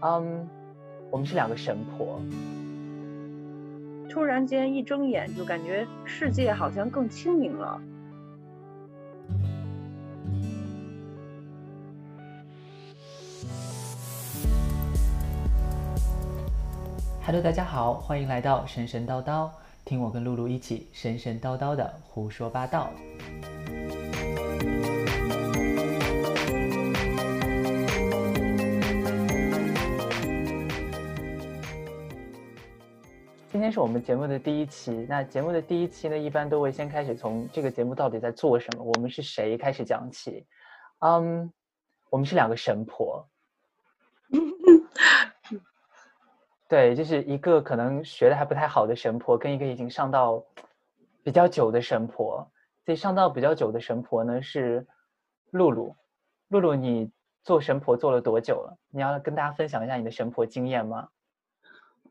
嗯，我们是两个神婆。突然间一睁眼，就感觉世界好像更清明了。Hello，大家好，欢迎来到神神叨叨，听我跟露露一起神神叨叨的胡说八道。天是我们节目的第一期。那节目的第一期呢，一般都会先开始从这个节目到底在做什么，我们是谁开始讲起。嗯，我们是两个神婆。对，就是一个可能学的还不太好的神婆，跟一个已经上到比较久的神婆。这上到比较久的神婆呢是露露。露露，你做神婆做了多久了？你要跟大家分享一下你的神婆经验吗？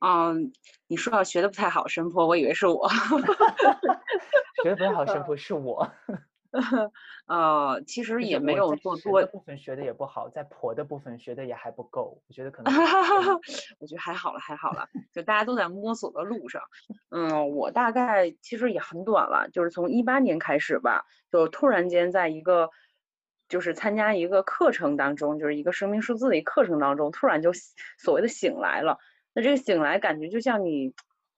嗯，你说要学的不太好，神婆，我以为是我。学的不太好，神婆是我。呃，其实也没有做多部分学的也不好，在婆的部分学的也还不够，我觉得可能。我觉得还好了，还好了，就大家都在摸索的路上。嗯，我大概其实也很短了，就是从一八年开始吧，就突然间在一个就是参加一个课程当中，就是一个生命数字的一个课程当中，突然就所谓的醒来了。那这个醒来感觉就像你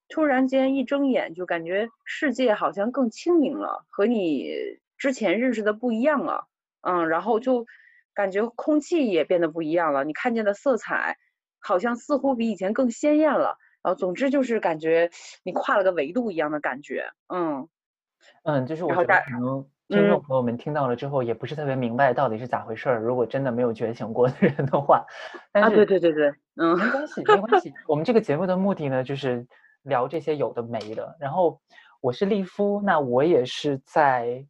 突然间一睁眼，就感觉世界好像更清明了，和你之前认识的不一样了。嗯，然后就感觉空气也变得不一样了，你看见的色彩好像似乎比以前更鲜艳了。然后总之就是感觉你跨了个维度一样的感觉。嗯嗯，就是我觉得可能。听众朋友们听到了之后，也不是特别明白到底是咋回事儿。如果真的没有觉醒过的人的话，啊，对对对对，嗯，没关系，没关系。我们这个节目的目的呢，就是聊这些有的没的。然后我是利夫，那我也是在，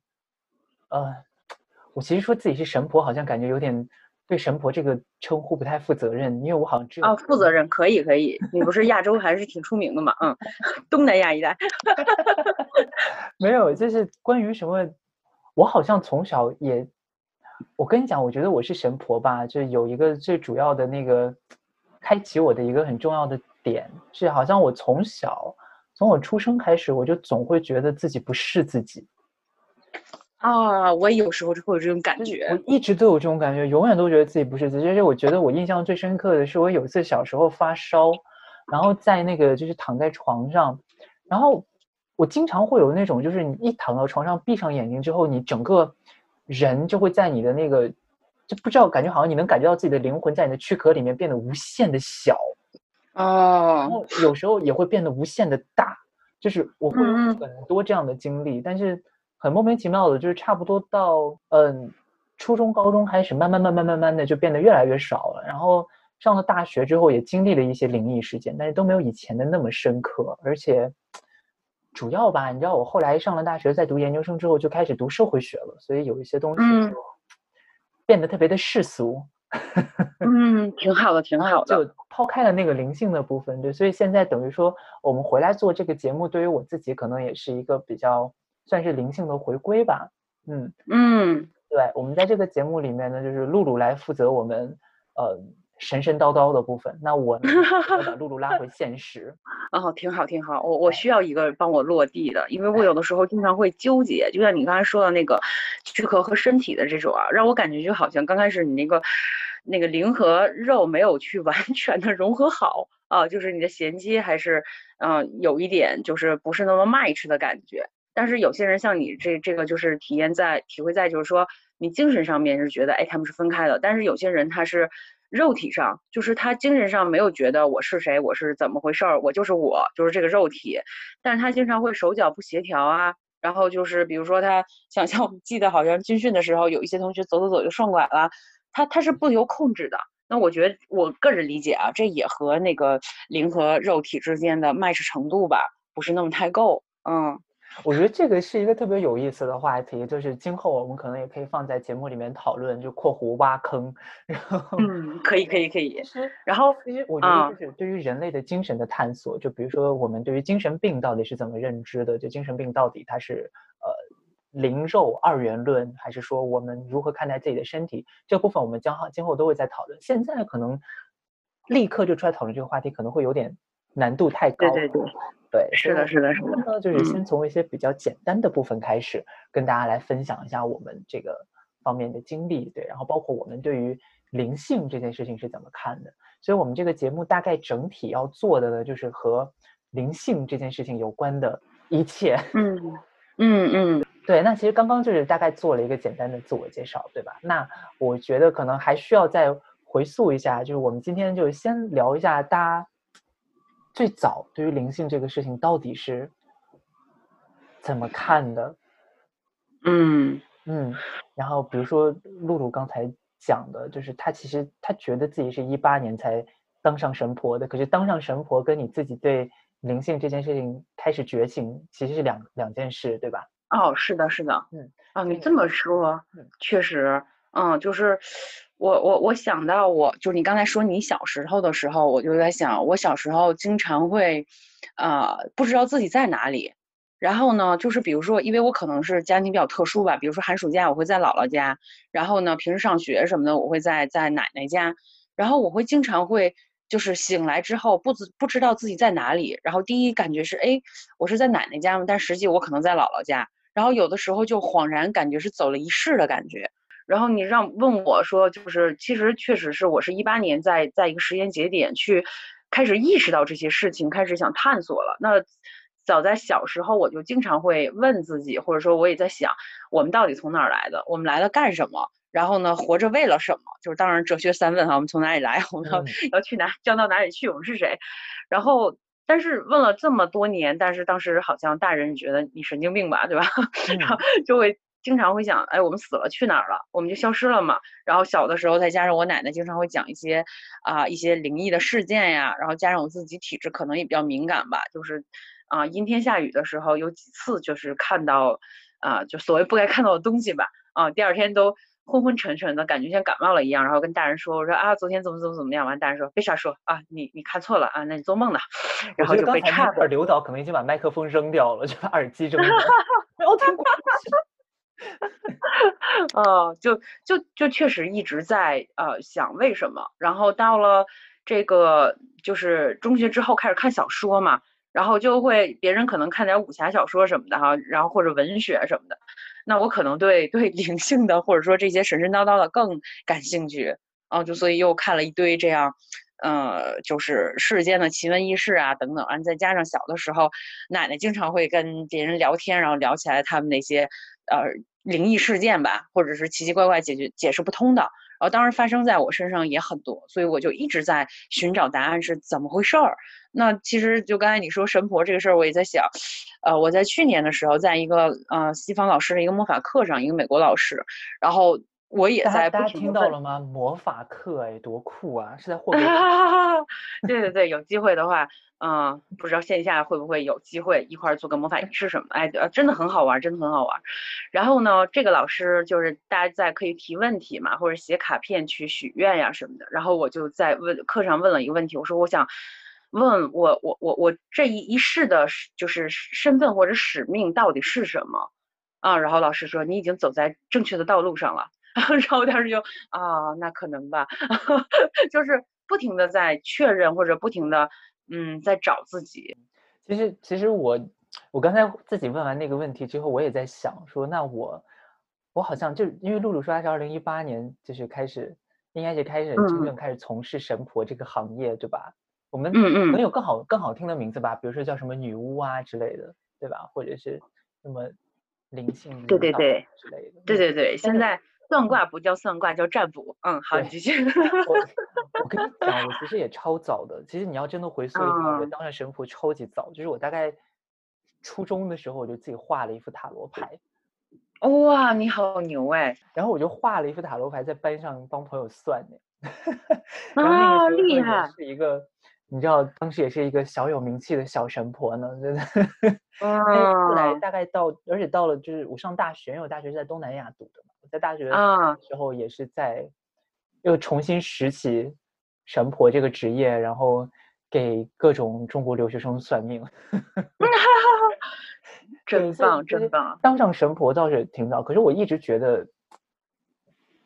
呃，我其实说自己是神婆，好像感觉有点对神婆这个称呼不太负责任，因为我好像只有啊，负责任可以可以，你不是亚洲还是挺出名的嘛，嗯，东南亚一带，没有，就是关于什么。我好像从小也，我跟你讲，我觉得我是神婆吧，就有一个最主要的那个开启我的一个很重要的点，是好像我从小从我出生开始，我就总会觉得自己不是自己。啊，我有时候就会有这种感觉，我一直都有这种感觉，永远都觉得自己不是自己。而且我觉得我印象最深刻的是，我有一次小时候发烧，然后在那个就是躺在床上，然后。我经常会有那种，就是你一躺到床上，闭上眼睛之后，你整个人就会在你的那个，就不知道感觉好像你能感觉到自己的灵魂在你的躯壳里面变得无限的小，啊，然后有时候也会变得无限的大，就是我会有很多这样的经历，但是很莫名其妙的，就是差不多到嗯初中、高中开始，慢慢、慢慢、慢慢的就变得越来越少了。然后上了大学之后，也经历了一些灵异事件，但是都没有以前的那么深刻，而且。主要吧，你知道我后来上了大学，在读研究生之后就开始读社会学了，所以有一些东西变得特别的世俗。嗯，挺好的，挺好的。就抛开了那个灵性的部分，对，所以现在等于说我们回来做这个节目，对于我自己可能也是一个比较算是灵性的回归吧。嗯嗯，对，我们在这个节目里面呢，就是露露来负责我们呃。神神叨叨的部分，那我把 露露拉回现实。哦，挺好，挺好。我我需要一个帮我落地的，因为我有的时候经常会纠结，就像你刚才说的那个躯壳和身体的这种啊，让我感觉就好像刚开始你那个那个灵和肉没有去 完全的融合好啊，就是你的衔接还是嗯有一点就是不是那么 match 的感觉。但是有些人像你这这个就是体验在体会在就是说你精神上面是觉得哎他们是分开的，但是有些人他是。肉体上就是他精神上没有觉得我是谁，我是怎么回事儿，我就是我，就是这个肉体。但是他经常会手脚不协调啊，然后就是比如说他想象，我记得好像军训的时候，有一些同学走走走就撞拐了，他他是不由控制的。那我觉得我个人理解啊，这也和那个灵和肉体之间的 match 程度吧，不是那么太够，嗯。我觉得这个是一个特别有意思的话题，就是今后我们可能也可以放在节目里面讨论，就括弧挖坑。然后，嗯，可以，可以，可以。然后，其实我觉得就是对于人类的精神的探索，就比如说我们对于精神病到底是怎么认知的，就精神病到底它是呃灵肉二元论，还是说我们如何看待自己的身体这部分，我们将好今后都会在讨论。现在可能立刻就出来讨论这个话题，可能会有点难度太高。对对对，对，是的，是的，是的。呢，就是先从一些比较简单的部分开始，跟大家来分享一下我们这个方面的经历。对，然后包括我们对于灵性这件事情是怎么看的。所以，我们这个节目大概整体要做的呢，就是和灵性这件事情有关的一切。嗯嗯嗯，对。那其实刚刚就是大概做了一个简单的自我介绍，对吧？那我觉得可能还需要再回溯一下，就是我们今天就先聊一下大家最早对于灵性这个事情到底是怎么看的。嗯嗯。然后比如说露露刚才。讲的就是她其实她觉得自己是一八年才当上神婆的，可是当上神婆跟你自己对灵性这件事情开始觉醒其实是两两件事，对吧？哦，是的，是的，嗯，啊，你这么说，确实，嗯，就是我我我想到我就是你刚才说你小时候的时候，我就在想，我小时候经常会，呃，不知道自己在哪里。然后呢，就是比如说，因为我可能是家庭比较特殊吧，比如说寒暑假我会在姥姥家，然后呢，平时上学什么的我会在在奶奶家，然后我会经常会就是醒来之后不知不知道自己在哪里，然后第一感觉是哎，我是在奶奶家吗？但实际我可能在姥姥家，然后有的时候就恍然感觉是走了一世的感觉，然后你让问我说，就是其实确实是我是一八年在在一个时间节点去开始意识到这些事情，开始想探索了，那。早在小时候，我就经常会问自己，或者说我也在想，我们到底从哪儿来的？我们来了干什么？然后呢，活着为了什么？就是当然哲学三问哈，我们从哪里来？我们要要去哪？将到哪里去？我们是谁？然后，但是问了这么多年，但是当时好像大人觉得你神经病吧，对吧？然后就会经常会想，哎，我们死了去哪儿了？我们就消失了嘛？然后小的时候再加上我奶奶经常会讲一些啊一些灵异的事件呀，然后加上我自己体质可能也比较敏感吧，就是。啊，阴天下雨的时候有几次就是看到，啊，就所谓不该看到的东西吧。啊，第二天都昏昏沉沉的，感觉像感冒了一样。然后跟大人说，我说啊，昨天怎么怎么怎么样？完，大人说别瞎说啊，你你看错了啊，那你做梦呢。然后就被差点刘导可能已经把麦克风扔掉了，就把耳机扔掉。没有听过。哦，就就就确实一直在呃想为什么。然后到了这个就是中学之后开始看小说嘛。然后就会别人可能看点武侠小说什么的哈，然后或者文学什么的，那我可能对对灵性的或者说这些神神叨叨的更感兴趣啊，就所以又看了一堆这样，呃，就是世间的奇闻异事啊等等，啊再加上小的时候奶奶经常会跟别人聊天，然后聊起来他们那些呃灵异事件吧，或者是奇奇怪怪解决解释不通的，然后当然发生在我身上也很多，所以我就一直在寻找答案是怎么回事儿。那其实就刚才你说神婆这个事儿，我也在想，呃，我在去年的时候，在一个呃西方老师的一个魔法课上，一个美国老师，然后我也在大家听到了吗？魔法课哎，多酷啊！是在 霍格。对对对，有机会的话，嗯，不知道线下会不会有机会一块儿做个魔法仪式什么？哎，真的很好玩，真的很好玩。然后呢，这个老师就是大家在可以提问题嘛，或者写卡片去许愿呀什么的。然后我就在问课上问了一个问题，我说我想。问我我我我这一一世的就是身份或者使命到底是什么啊？然后老师说你已经走在正确的道路上了。然后当时就啊，那可能吧，就是不停的在确认或者不停的嗯在找自己。其实其实我我刚才自己问完那个问题之后，我也在想说，那我我好像就因为露露说她是二零一八年就是开始应该是开始真正开始从事神婆这个行业，对吧？我们能有更好更好听的名字吧，比如说叫什么女巫啊之类的，对吧？或者是什么灵性对对对之类的，对对对。现在算卦不叫算卦，叫占卜。嗯，好，继续。我 我跟你讲，我其实也超早的。其实你要真的回溯的话，我当上神婆超级早，就是我大概初中的时候，我就自己画了一副塔罗牌。哇，你好牛哎！然后我就画了一副塔罗牌，在班上帮朋友算呢。啊，厉害！是一个。你知道当时也是一个小有名气的小神婆呢，真的。嗯。后来大概到，而且到了就是我上大学，因为我大学是在东南亚读的嘛，我在大学的时候也是在又重新拾起神婆这个职业，然后给各种中国留学生算命。真棒，真棒！当上神婆倒是挺早，可是我一直觉得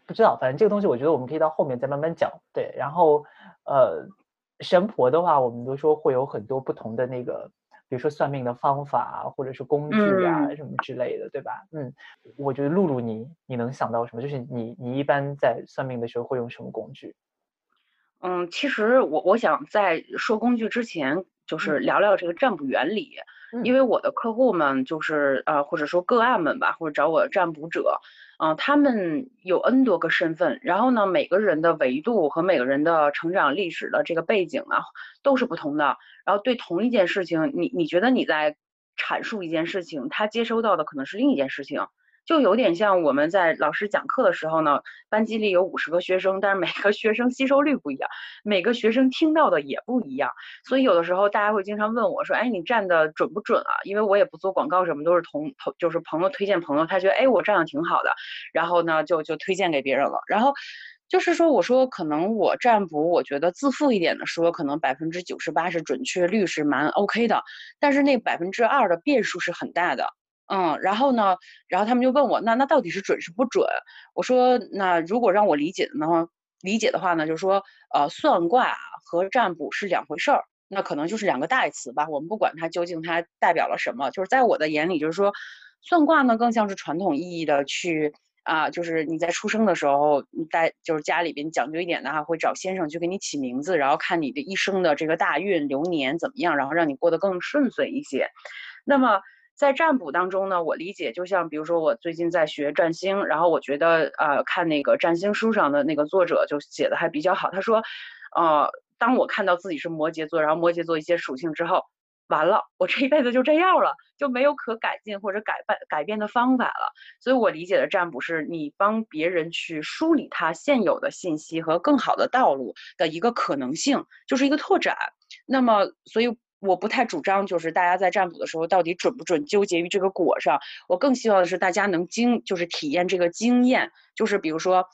不知道，反正这个东西我觉得我们可以到后面再慢慢讲。对，然后呃。神婆的话，我们都说会有很多不同的那个，比如说算命的方法啊，或者是工具啊什么之类的，对吧？嗯，我觉得露露你你能想到什么？就是你你一般在算命的时候会用什么工具？嗯，其实我我想在说工具之前，就是聊聊这个占卜原理，因为我的客户们就是呃或者说个案们吧，或者找我占卜者。嗯，他们有 N 多个身份，然后呢，每个人的维度和每个人的成长历史的这个背景啊，都是不同的。然后对同一件事情，你你觉得你在阐述一件事情，他接收到的可能是另一件事情。就有点像我们在老师讲课的时候呢，班级里有五十个学生，但是每个学生吸收率不一样，每个学生听到的也不一样，所以有的时候大家会经常问我说，哎，你站的准不准啊？因为我也不做广告，什么都是同同就是朋友推荐朋友，他觉得哎我站的挺好的，然后呢就就推荐给别人了。然后就是说我说可能我占卜，我觉得自负一点的说，可能百分之九十八是准确率是蛮 OK 的，但是那百分之二的变数是很大的。嗯，然后呢，然后他们就问我，那那到底是准是不准？我说，那如果让我理解的呢，理解的话呢，就是说，呃，算卦和占卜是两回事儿，那可能就是两个代词吧。我们不管它究竟它代表了什么，就是在我的眼里，就是说，算卦呢更像是传统意义的去啊，就是你在出生的时候，带就是家里边讲究一点的哈，会找先生去给你起名字，然后看你的一生的这个大运流年怎么样，然后让你过得更顺遂一些。那么。在占卜当中呢，我理解就像比如说我最近在学占星，然后我觉得呃看那个占星书上的那个作者就写的还比较好，他说，呃当我看到自己是摩羯座，然后摩羯座一些属性之后，完了，我这一辈子就这样了，就没有可改进或者改变改变的方法了。所以我理解的占卜是你帮别人去梳理他现有的信息和更好的道路的一个可能性，就是一个拓展。那么所以。我不太主张，就是大家在占卜的时候到底准不准，纠结于这个果上。我更希望的是大家能经，就是体验这个经验。就是比如说，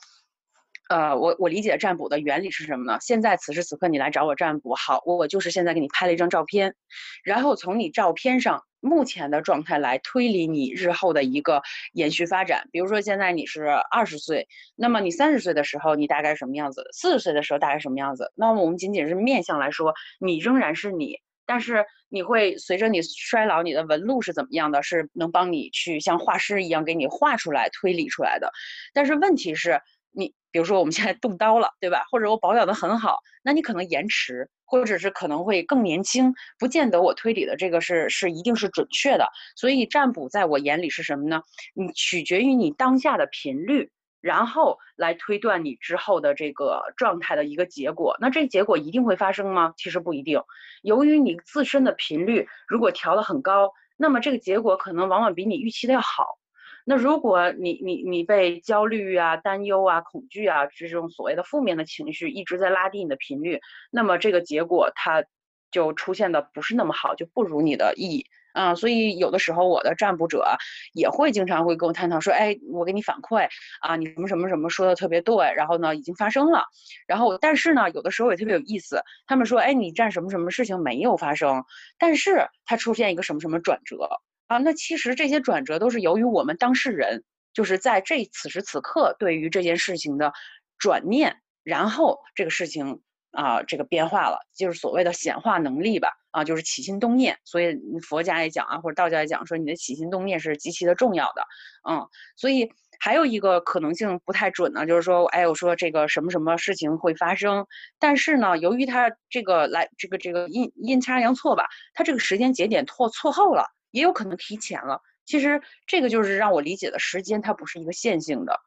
呃，我我理解占卜的原理是什么呢？现在此时此刻你来找我占卜，好，我我就是现在给你拍了一张照片，然后从你照片上目前的状态来推理你日后的一个延续发展。比如说现在你是二十岁，那么你三十岁的时候你大概什么样子？四十岁的时候大概什么样子？那么我们仅仅是面相来说，你仍然是你。但是你会随着你衰老，你的纹路是怎么样的？是能帮你去像画师一样给你画出来、推理出来的。但是问题是，你比如说我们现在动刀了，对吧？或者我保养的很好，那你可能延迟，或者是可能会更年轻，不见得我推理的这个是是一定是准确的。所以占卜在我眼里是什么呢？你取决于你当下的频率。然后来推断你之后的这个状态的一个结果，那这结果一定会发生吗？其实不一定。由于你自身的频率如果调得很高，那么这个结果可能往往比你预期的要好。那如果你你你被焦虑啊、担忧啊、恐惧啊这种所谓的负面的情绪一直在拉低你的频率，那么这个结果它就出现的不是那么好，就不如你的意。啊，所以有的时候我的占卜者也会经常会跟我探讨说，哎，我给你反馈啊，你什么什么什么说的特别对，然后呢已经发生了，然后但是呢有的时候也特别有意思，他们说，哎，你占什么什么事情没有发生，但是它出现一个什么什么转折啊，那其实这些转折都是由于我们当事人就是在这此时此刻对于这件事情的转念，然后这个事情。啊，这个变化了，就是所谓的显化能力吧。啊，就是起心动念。所以佛家也讲啊，或者道家也讲，说你的起心动念是极其的重要的。嗯，所以还有一个可能性不太准呢，就是说，哎，我说这个什么什么事情会发生，但是呢，由于它这个来这个这个阴阴差阳错吧，它这个时间节点错错后了，也有可能提前了。其实这个就是让我理解的时间，它不是一个线性的。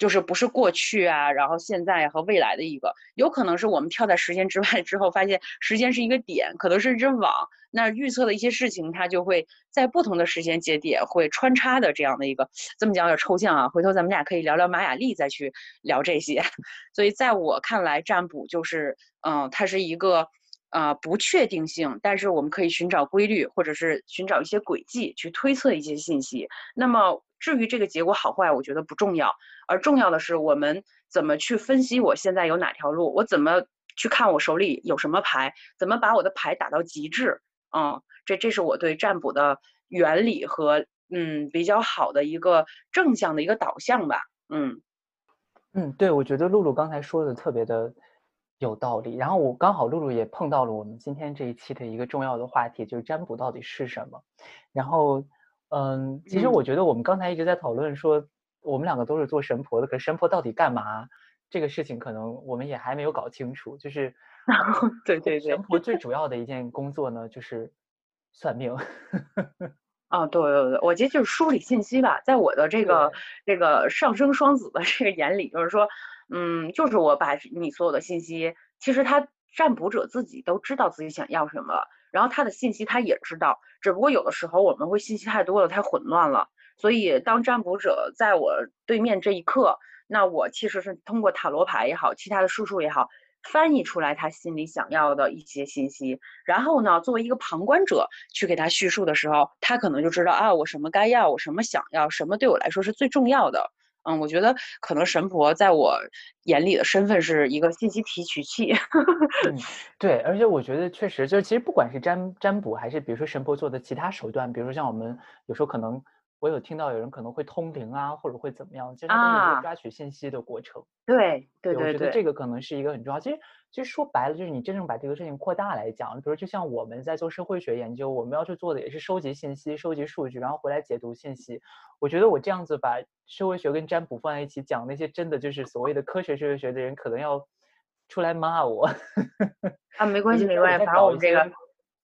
就是不是过去啊，然后现在和未来的一个，有可能是我们跳在时间之外之后，发现时间是一个点，可能是一只网，那预测的一些事情，它就会在不同的时间节点会穿插的这样的一个，这么讲有点抽象啊，回头咱们俩可以聊聊玛雅历再去聊这些。所以在我看来，占卜就是，嗯，它是一个，呃，不确定性，但是我们可以寻找规律，或者是寻找一些轨迹去推测一些信息。那么。至于这个结果好坏，我觉得不重要，而重要的是我们怎么去分析我现在有哪条路，我怎么去看我手里有什么牌，怎么把我的牌打到极致。嗯，这这是我对占卜的原理和嗯比较好的一个正向的一个导向吧。嗯嗯，对，我觉得露露刚才说的特别的有道理。然后我刚好露露也碰到了我们今天这一期的一个重要的话题，就是占卜到底是什么。然后，嗯，其实我觉得我们刚才一直在讨论说，我们两个都是做神婆的，可是神婆到底干嘛？这个事情可能我们也还没有搞清楚。就是，对对对，神婆最主要的一件工作呢，就是算命。啊，对对对，我觉得就是梳理信息吧。在我的这个这个上升双子的这个眼里，就是说，嗯，就是我把你所有的信息，其实他占卜者自己都知道自己想要什么了，然后他的信息他也知道，只不过有的时候我们会信息太多了，太混乱了。所以当占卜者在我对面这一刻，那我其实是通过塔罗牌也好，其他的术数也好。翻译出来他心里想要的一些信息，然后呢，作为一个旁观者去给他叙述的时候，他可能就知道啊，我什么该要，我什么想要，什么对我来说是最重要的。嗯，我觉得可能神婆在我眼里的身份是一个信息提取器。嗯，对，而且我觉得确实就是，其实不管是占占卜，还是比如说神婆做的其他手段，比如说像我们有时候可能。我有听到有人可能会通灵啊，或者会怎么样，就是它有一个抓取信息的过程。对对对，我觉得这个可能是一个很重要。其实其实说白了，就是你真正把这个事情扩大来讲，比如就像我们在做社会学研究，我们要去做的也是收集信息、收集数据，然后回来解读信息。我觉得我这样子把社会学跟占卜放在一起讲，那些真的就是所谓的科学社会学的人，可能要出来骂我。啊，没关系没关系，反正我们这个。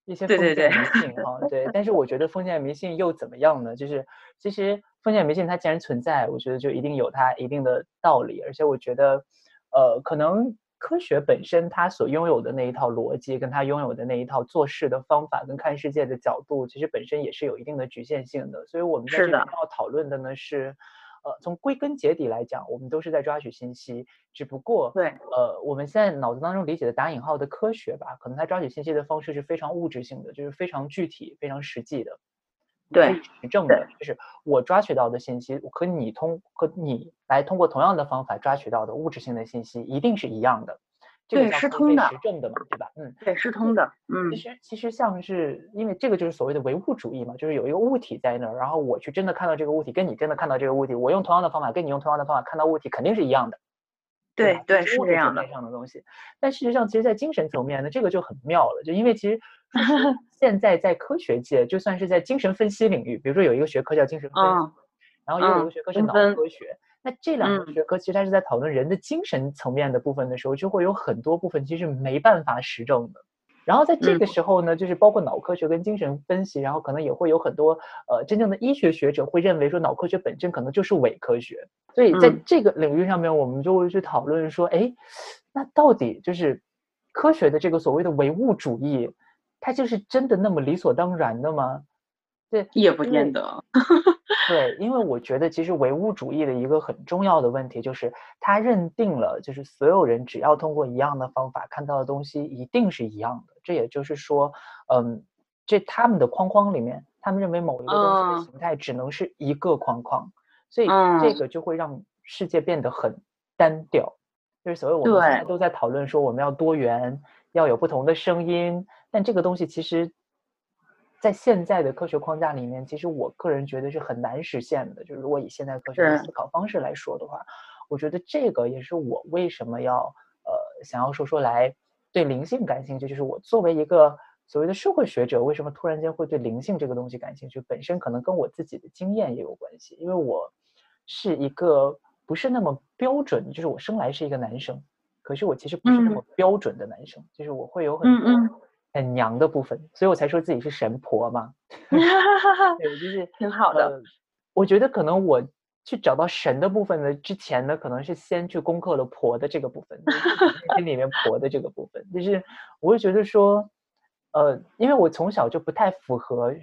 一些封建迷信哈，对，但是我觉得封建迷信又怎么样呢？就是其实封建迷信它既然存在，我觉得就一定有它一定的道理，而且我觉得，呃，可能科学本身它所拥有的那一套逻辑，跟它拥有的那一套做事的方法，跟看世界的角度，其实本身也是有一定的局限性的。所以我们在这里要讨论的呢是。呃，从归根结底来讲，我们都是在抓取信息，只不过对，呃，我们现在脑子当中理解的打引号的科学吧，可能它抓取信息的方式是非常物质性的，就是非常具体、非常实际的，对，实证的，就是我抓取到的信息和你通和你来通过同样的方法抓取到的物质性的信息一定是一样的。对，是通的，实证的嘛，对吧？嗯，对，是通的。嗯，其实其实像是因为这个就是所谓的唯物主义嘛，就是有一个物体在那儿，然后我去真的看到这个物体，跟你真的看到这个物体，我用同样的方法跟你用同样的方法看到物体，肯定是一样的。对对，是这样的。上的东西，但事实上，其实，在精神层面呢，这个就很妙了，就因为其实 现在在科学界，就算是在精神分析领域，比如说有一个学科叫精神分析，然后也有一个学科是脑科学。那这两个学科其实它是在讨论人的精神层面的部分的时候，就会有很多部分其实没办法实证的。然后在这个时候呢，就是包括脑科学跟精神分析，然后可能也会有很多呃真正的医学学者会认为说脑科学本身可能就是伪科学。所以在这个领域上面，我们就会去讨论说，哎，那到底就是科学的这个所谓的唯物主义，它就是真的那么理所当然的吗？对，也不见得。对，因为我觉得其实唯物主义的一个很重要的问题就是，他认定了就是所有人只要通过一样的方法看到的东西一定是一样的。这也就是说，嗯，这他们的框框里面，他们认为某一个东西的形态只能是一个框框，所以这个就会让世界变得很单调。就是所谓我们现在都在讨论说我们要多元，要有不同的声音，但这个东西其实。在现在的科学框架里面，其实我个人觉得是很难实现的。就是如果以现在科学的思考方式来说的话，我觉得这个也是我为什么要呃想要说说来对灵性感兴趣。就是我作为一个所谓的社会学者，为什么突然间会对灵性这个东西感兴趣？本身可能跟我自己的经验也有关系。因为我是一个不是那么标准，就是我生来是一个男生，可是我其实不是那么标准的男生，就是我会有很多。很娘的部分，所以我才说自己是神婆嘛。对，就是 挺好的。我觉得可能我去找到神的部分呢，之前呢，可能是先去攻克了婆的这个部分，心里面婆的这个部分。就是我会觉得说，呃，因为我从小就不太符合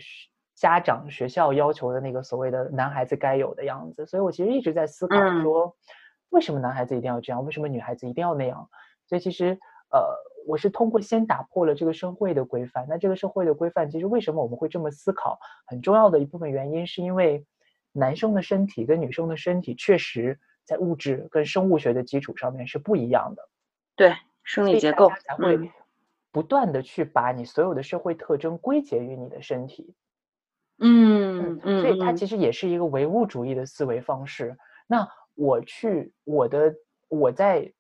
家长、学校要求的那个所谓的男孩子该有的样子，所以我其实一直在思考说，为什么男孩子一定要这样？为什么女孩子一定要那样？所以其实，呃。我是通过先打破了这个社会的规范，那这个社会的规范其实为什么我们会这么思考？很重要的一部分原因是因为男生的身体跟女生的身体确实在物质跟生物学的基础上面是不一样的，对生理结构才会不断的去把你所有的社会特征归结于你的身体，嗯嗯，所以它其实也是一个唯物主义的思维方式。那我去我的我在。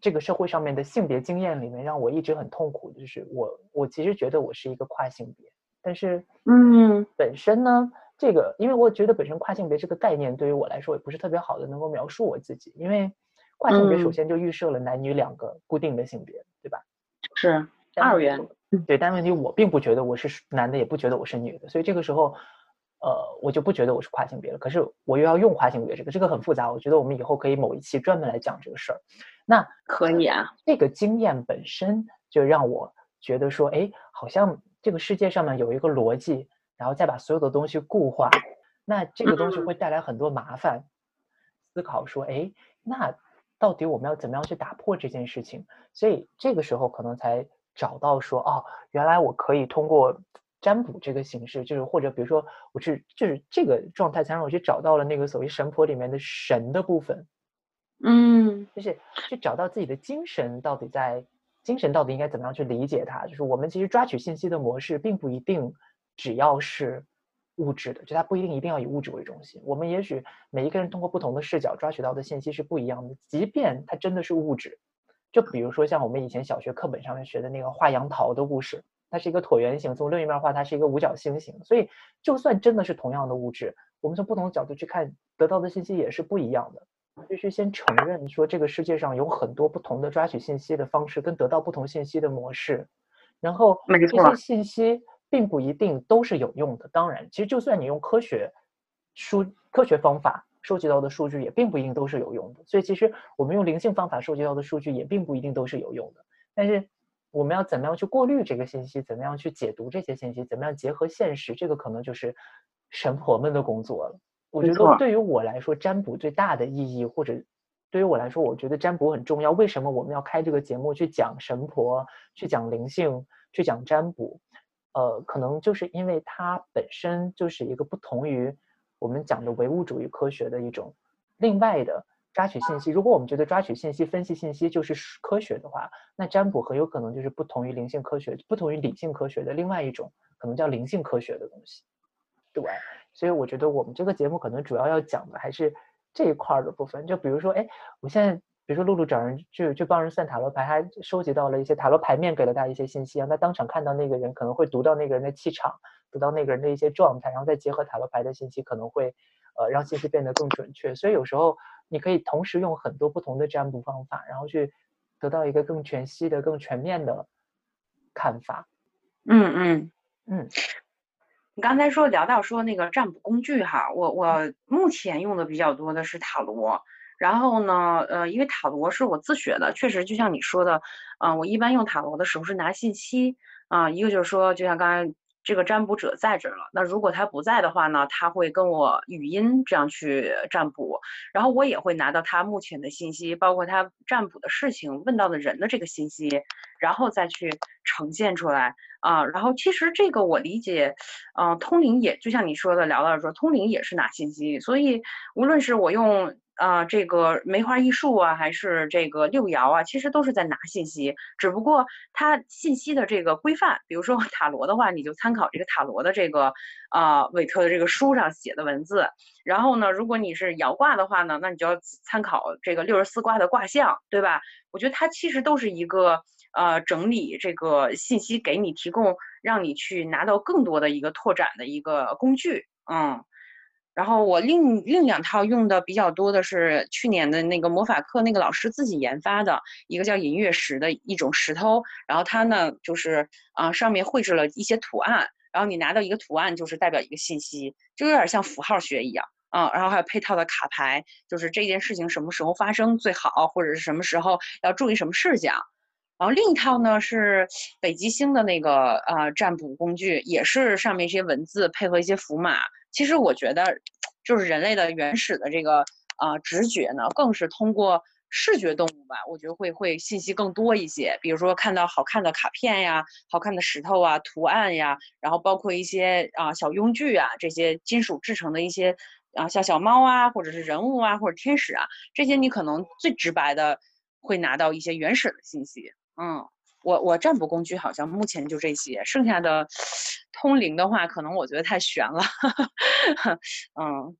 这个社会上面的性别经验里面，让我一直很痛苦的就是我我其实觉得我是一个跨性别，但是嗯，本身呢，这个因为我觉得本身跨性别这个概念对于我来说也不是特别好的能够描述我自己，因为跨性别首先就预设了男女两个固定的性别，对吧？是二元。对，但问题我并不觉得我是男的，也不觉得我是女的，所以这个时候。呃，我就不觉得我是跨性别了。可是我又要用跨性别这个，这个很复杂。我觉得我们以后可以某一期专门来讲这个事儿。那可以啊。这个经验本身就让我觉得说，哎，好像这个世界上面有一个逻辑，然后再把所有的东西固化，那这个东西会带来很多麻烦。思考说，哎，那到底我们要怎么样去打破这件事情？所以这个时候可能才找到说，哦，原来我可以通过。占卜这个形式，就是或者比如说，我去就是这个状态，才让我去找到了那个所谓神婆里面的神的部分，嗯，就是去找到自己的精神到底在精神到底应该怎么样去理解它。就是我们其实抓取信息的模式，并不一定只要是物质的，就它不一定一定要以物质为中心。我们也许每一个人通过不同的视角抓取到的信息是不一样的，即便它真的是物质。就比如说像我们以前小学课本上面学的那个画杨桃的故事。它是一个椭圆形，从另一面画，它是一个五角星形。所以，就算真的是同样的物质，我们从不同的角度去看，得到的信息也是不一样的。必须先承认说，这个世界上有很多不同的抓取信息的方式，跟得到不同信息的模式。然后，这些信息并不一定都是有用的。当然，其实就算你用科学数科学方法收集到的数据，也并不一定都是有用的。所以，其实我们用灵性方法收集到的数据，也并不一定都是有用的。但是，我们要怎么样去过滤这个信息？怎么样去解读这些信息？怎么样结合现实？这个可能就是神婆们的工作了。我觉得对于我来说，占卜最大的意义，或者对于我来说，我觉得占卜很重要。为什么我们要开这个节目去讲神婆、去讲灵性、去讲占卜？呃，可能就是因为它本身就是一个不同于我们讲的唯物主义科学的一种另外的。抓取信息，如果我们觉得抓取信息、分析信息就是科学的话，那占卜很有可能就是不同于灵性科学、不同于理性科学的另外一种，可能叫灵性科学的东西。对，所以我觉得我们这个节目可能主要要讲的还是这一块的部分。就比如说，哎，我现在比如说露露找人去去帮人算塔罗牌，他收集到了一些塔罗牌面给了他一些信息，让他当场看到那个人，可能会读到那个人的气场，读到那个人的一些状态，然后再结合塔罗牌的信息，可能会呃让信息变得更准确。所以有时候。你可以同时用很多不同的占卜方法，然后去得到一个更全息的、更全面的看法。嗯嗯嗯。你刚才说聊到说那个占卜工具哈，我我目前用的比较多的是塔罗。然后呢，呃，因为塔罗是我自学的，确实就像你说的，嗯，我一般用塔罗的时候是拿信息啊，一个就是说，就像刚才。这个占卜者在这儿了，那如果他不在的话呢？他会跟我语音这样去占卜，然后我也会拿到他目前的信息，包括他占卜的事情、问到的人的这个信息，然后再去呈现出来啊。然后其实这个我理解，嗯，通灵也就像你说的，聊到说通灵也是拿信息，所以无论是我用。啊，这个梅花易数啊，还是这个六爻啊，其实都是在拿信息，只不过它信息的这个规范，比如说 塔罗的话，你就参考这个塔罗的这个啊韦特的这个书上写的文字。然后呢，如果你是爻卦的话呢，那你就要参考这个六十四卦的卦象，对吧？我觉得它其实都是一个呃整理这个信息给你提供，让你去拿到更多的一个拓展的一个工具，嗯。然后我另另两套用的比较多的是去年的那个魔法课那个老师自己研发的一个叫银月石的一种石头，然后它呢就是啊上面绘制了一些图案，然后你拿到一个图案就是代表一个信息，就有点像符号学一样啊，然后还有配套的卡牌，就是这件事情什么时候发生最好，或者是什么时候要注意什么事项。然后另一套呢是北极星的那个呃占卜工具，也是上面一些文字配合一些符码。其实我觉得，就是人类的原始的这个啊直觉呢，更是通过视觉动物吧，我觉得会会信息更多一些。比如说看到好看的卡片呀、好看的石头啊、图案呀，然后包括一些啊小用具啊，这些金属制成的一些啊像小猫啊，或者是人物啊，或者天使啊，这些你可能最直白的会拿到一些原始的信息。嗯。我我占卜工具好像目前就这些，剩下的通灵的话，可能我觉得太悬了。嗯，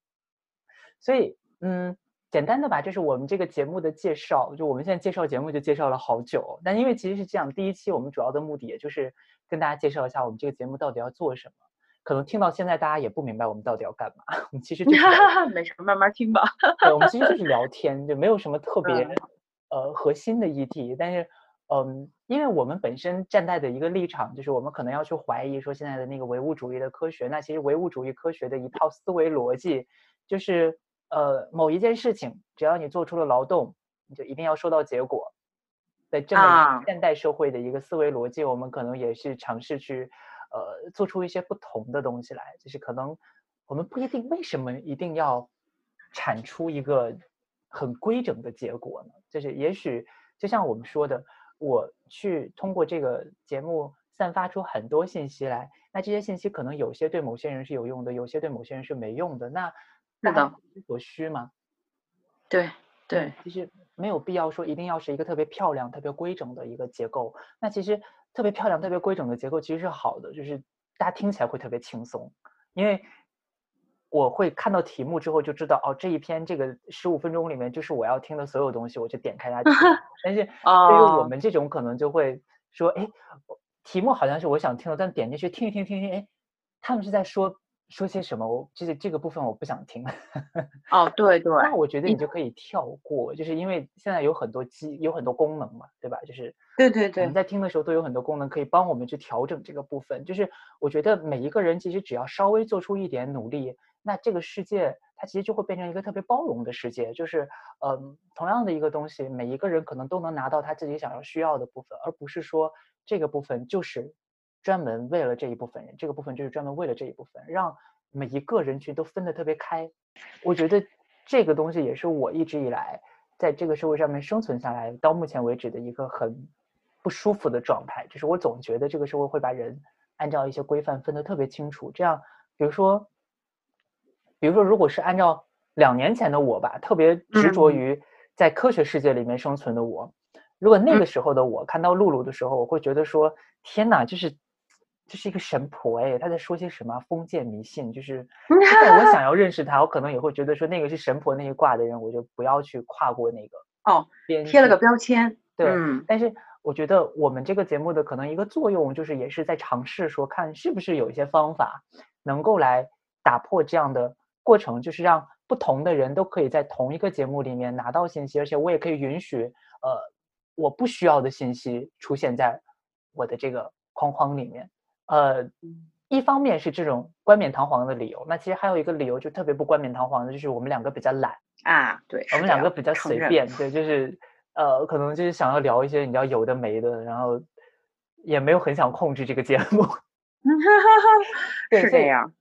所以嗯，简单的吧，这是我们这个节目的介绍，就我们现在介绍节目就介绍了好久，但因为其实是这样，第一期我们主要的目的也就是跟大家介绍一下我们这个节目到底要做什么。可能听到现在大家也不明白我们到底要干嘛，我们其实就是 没事，慢慢听吧。对，我们其实就是聊天，就没有什么特别呃核心的议题。但是，嗯，因为我们本身站在的一个立场，就是我们可能要去怀疑说现在的那个唯物主义的科学，那其实唯物主义科学的一套思维逻辑，就是呃某一件事情，只要你做出了劳动，你就一定要收到结果。在这么现代社会的一个思维逻辑，我们可能也是尝试去。呃，做出一些不同的东西来，就是可能我们不一定为什么一定要产出一个很规整的结果呢？就是也许就像我们说的，我去通过这个节目散发出很多信息来，那这些信息可能有些对某些人是有用的，有些对某些人是没用的。那是的，所需嘛？对对，其实没有必要说一定要是一个特别漂亮、特别规整的一个结构。那其实。特别漂亮、特别规整的结构其实是好的，就是大家听起来会特别轻松，因为我会看到题目之后就知道，哦，这一篇这个十五分钟里面就是我要听的所有东西，我就点开它听。但是对于我们这种可能就会说，哎，题目好像是我想听的，但点进去听一听、听听，哎，他们是在说。说些什么？我就是这个部分我不想听。哦，对对。那我觉得你就可以跳过，就是因为现在有很多机，有很多功能嘛，对吧？就是对对对。我们在听的时候都有很多功能可以帮我们去调整这个部分。就是我觉得每一个人其实只要稍微做出一点努力，那这个世界它其实就会变成一个特别包容的世界。就是嗯，同样的一个东西，每一个人可能都能拿到他自己想要需要的部分，而不是说这个部分就是。专门为了这一部分人，这个部分就是专门为了这一部分，让每一个人群都分得特别开。我觉得这个东西也是我一直以来在这个社会上面生存下来到目前为止的一个很不舒服的状态，就是我总觉得这个社会会把人按照一些规范分得特别清楚。这样，比如说，比如说，如果是按照两年前的我吧，特别执着于在科学世界里面生存的我，如果那个时候的我看到露露的时候，我会觉得说：天哪，就是。这是一个神婆哎，她在说些什么封建迷信？就是 我想要认识她，我可能也会觉得说那个是神婆那一挂的人，我就不要去跨过那个哦，贴了个标签。对，但是我觉得我们这个节目的可能一个作用，就是也是在尝试说，看是不是有一些方法能够来打破这样的过程，就是让不同的人都可以在同一个节目里面拿到信息，而且我也可以允许呃我不需要的信息出现在我的这个框框里面。呃，一方面是这种冠冕堂皇的理由，那其实还有一个理由就特别不冠冕堂皇的，就是我们两个比较懒啊，对，我们两个比较随便，对，就是呃，可能就是想要聊一些你知道有的没的，然后也没有很想控制这个节目，是这样。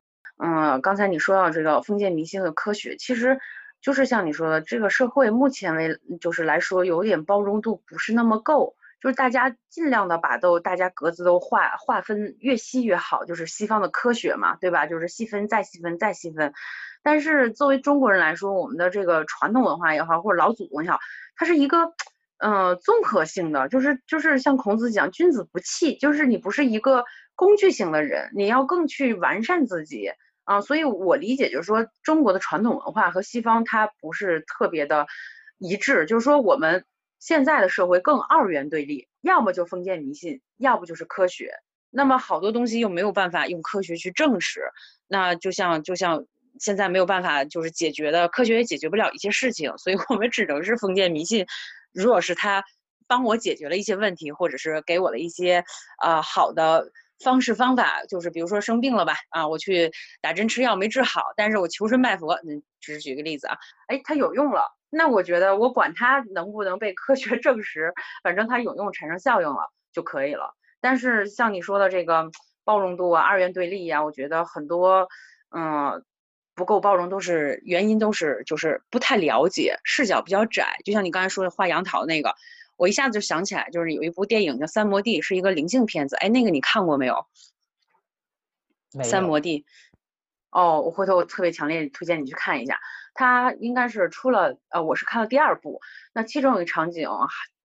嗯，刚才你说到这个封建迷信的科学，其实就是像你说的，这个社会目前为就是来说，有点包容度不是那么够。就是大家尽量的把都大家格子都划划分越细越好，就是西方的科学嘛，对吧？就是细分再细分再细分。但是作为中国人来说，我们的这个传统文化也好，或者老祖宗也好，它是一个呃综合性的，就是就是像孔子讲君子不器，就是你不是一个工具型的人，你要更去完善自己啊。所以我理解就是说，中国的传统文化和西方它不是特别的一致，就是说我们。现在的社会更二元对立，要么就封建迷信，要不就是科学。那么好多东西又没有办法用科学去证实，那就像就像现在没有办法就是解决的，科学也解决不了一些事情，所以我们只能是封建迷信。如果是他帮我解决了一些问题，或者是给我了一些呃好的方式方法，就是比如说生病了吧，啊，我去打针吃药没治好，但是我求神拜佛，嗯，只是举个例子啊，哎，它有用了。那我觉得我管它能不能被科学 证实，反正它有用产生效应了就可以了。但是像你说的这个包容度啊、二元对立呀，我觉得很多嗯不够包容都是原因，都是就是不太了解，视角比较窄。就像你刚才说的画杨桃那个，我一下子就想起来，就是有一部电影叫《三摩地》，是一个灵性片子。哎，那个你看过没有？三摩地。哦，我回头我特别强烈推荐你去看一下。它应该是出了，呃，我是看了第二部，那其中有一个场景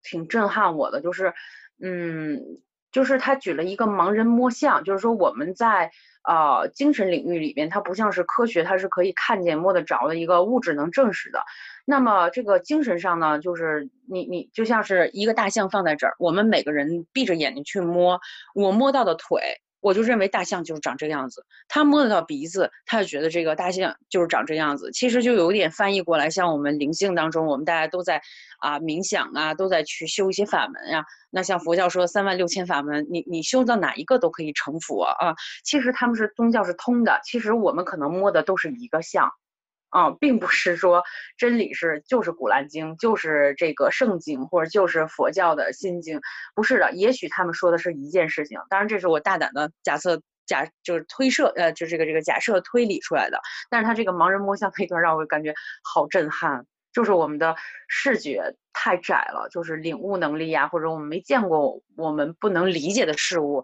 挺震撼我的，就是，嗯，就是他举了一个盲人摸象，就是说我们在呃精神领域里边，它不像是科学，它是可以看见摸得着的一个物质能证实的。那么这个精神上呢，就是你你就像是一个大象放在这儿，我们每个人闭着眼睛去摸，我摸到的腿。我就认为大象就是长这个样子，他摸得到鼻子，他就觉得这个大象就是长这样子。其实就有点翻译过来，像我们灵性当中，我们大家都在啊冥想啊，都在去修一些法门呀。那像佛教说三万六千法门，你你修到哪一个都可以成佛啊。其实他们是宗教是通的，其实我们可能摸的都是一个象。啊，并不是说真理是就是《古兰经》，就是这个圣经，或者就是佛教的心经，不是的。也许他们说的是一件事情，当然这是我大胆的假设，假就是推设，呃，就这个这个假设推理出来的。但是他这个盲人摸象那段让我感觉好震撼，就是我们的视觉太窄了，就是领悟能力呀，或者我们没见过我们不能理解的事物，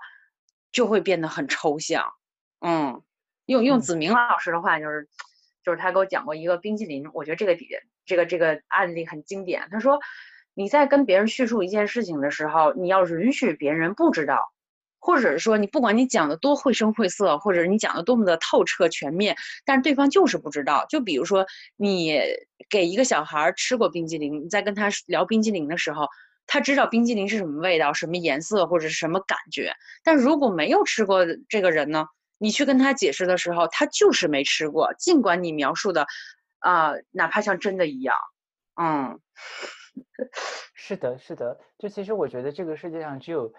就会变得很抽象。嗯，用用子明老师的话就是。就是他给我讲过一个冰淇淋，我觉得这个底这个这个案例很经典。他说，你在跟别人叙述一件事情的时候，你要允许别人不知道，或者是说你不管你讲的多绘声绘色，或者你讲的多么的透彻全面，但是对方就是不知道。就比如说你给一个小孩吃过冰激凌，你在跟他聊冰激凌的时候，他知道冰激凌是什么味道、什么颜色或者是什么感觉，但如果没有吃过这个人呢？你去跟他解释的时候，他就是没吃过，尽管你描述的，啊，哪怕像真的一样，嗯，是的，是的，就其实我觉得这个世界上只有。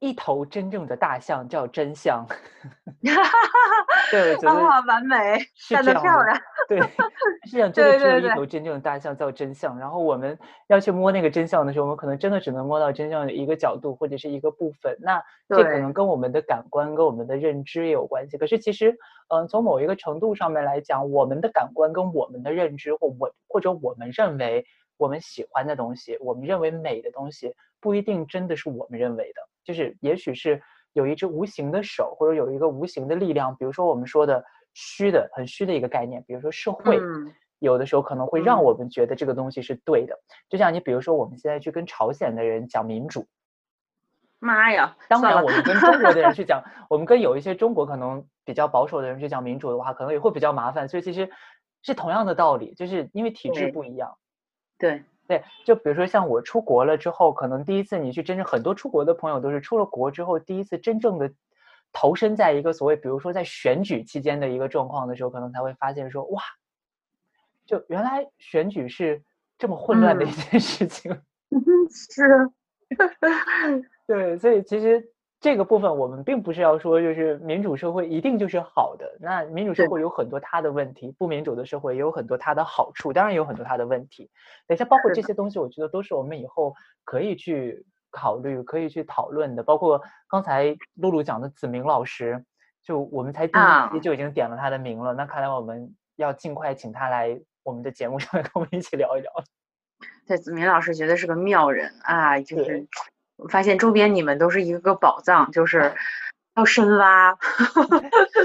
一头真正的大象叫真相 对，啊，完美，站得漂亮，对，世界上真的只有一头真正的大象叫真相。然后我们要去摸那个真相的时候，我们可能真的只能摸到真相的一个角度或者是一个部分。那这可能跟我们的感官跟我们的认知也有关系。可是其实，嗯，从某一个程度上面来讲，我们的感官跟我们的认知或我或者我们认为我们喜欢的东西，我们认为美的东西，不一定真的是我们认为的。就是，也许是有一只无形的手，或者有一个无形的力量，比如说我们说的虚的、很虚的一个概念，比如说社会，有的时候可能会让我们觉得这个东西是对的。就像你，比如说我们现在去跟朝鲜的人讲民主，妈呀！当然，我们跟中国的人去讲，我们跟有一些中国可能比较保守的人去讲民主的话，可能也会比较麻烦。所以其实是同样的道理，就是因为体制不一样。对。对，就比如说像我出国了之后，可能第一次你去真正很多出国的朋友都是出了国之后第一次真正的投身在一个所谓，比如说在选举期间的一个状况的时候，可能才会发现说哇，就原来选举是这么混乱的一件事情。是，对，所以其实。这个部分我们并不是要说，就是民主社会一定就是好的。那民主社会有很多它的问题，不民主的社会也有很多它的好处，当然有很多它的问题。等一下，包括这些东西，我觉得都是我们以后可以去考虑、可以去讨论的。包括刚才露露讲的子明老师，就我们才第一期就已经点了他的名了。那看来我们要尽快请他来我们的节目上面 跟我们一起聊一聊。对，子明老师绝对是个妙人啊，就是。我发现周边你们都是一个个宝藏，就是 要深挖。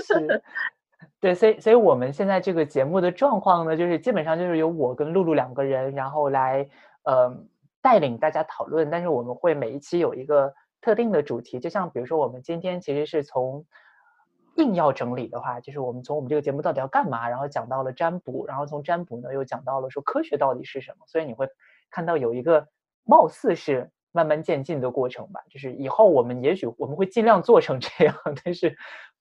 是，对，所以所以我们现在这个节目的状况呢，就是基本上就是由我跟露露两个人，然后来呃带领大家讨论。但是我们会每一期有一个特定的主题，就像比如说我们今天其实是从硬要整理的话，就是我们从我们这个节目到底要干嘛，然后讲到了占卜，然后从占卜呢又讲到了说科学到底是什么。所以你会看到有一个貌似是。慢慢渐进的过程吧，就是以后我们也许我们会尽量做成这样，但是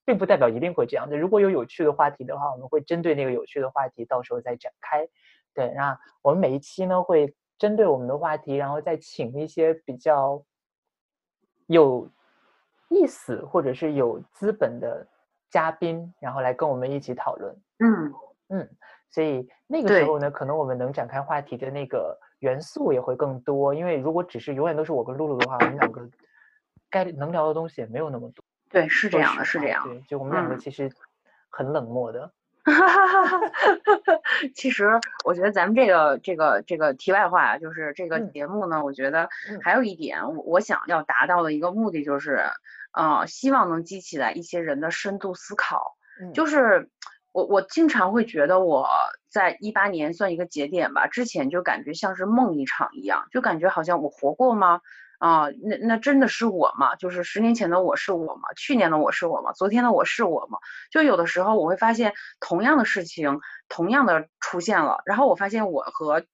并不代表一定会这样。那如果有有趣的话题的话，我们会针对那个有趣的话题，到时候再展开。对，那我们每一期呢会针对我们的话题，然后再请一些比较有意思或者是有资本的嘉宾，然后来跟我们一起讨论。嗯嗯，所以那个时候呢，可能我们能展开话题的那个。元素也会更多，因为如果只是永远都是我跟露露的话，我们两个该能聊的东西也没有那么多。对，是这样的，是这样。对，就我们两个其实很冷漠的。其实我觉得咱们这个这个这个题外话，就是这个节目呢，我觉得还有一点，我想要达到的一个目的就是，呃，希望能激起来一些人的深度思考，就是。我我经常会觉得我在一八年算一个节点吧，之前就感觉像是梦一场一样，就感觉好像我活过吗？啊，那那真的是我吗？就是十年前的我是我吗？去年的我是我吗？昨天的我是我吗？就有的时候我会发现，同样的事情，同样的出现了，然后我发现我和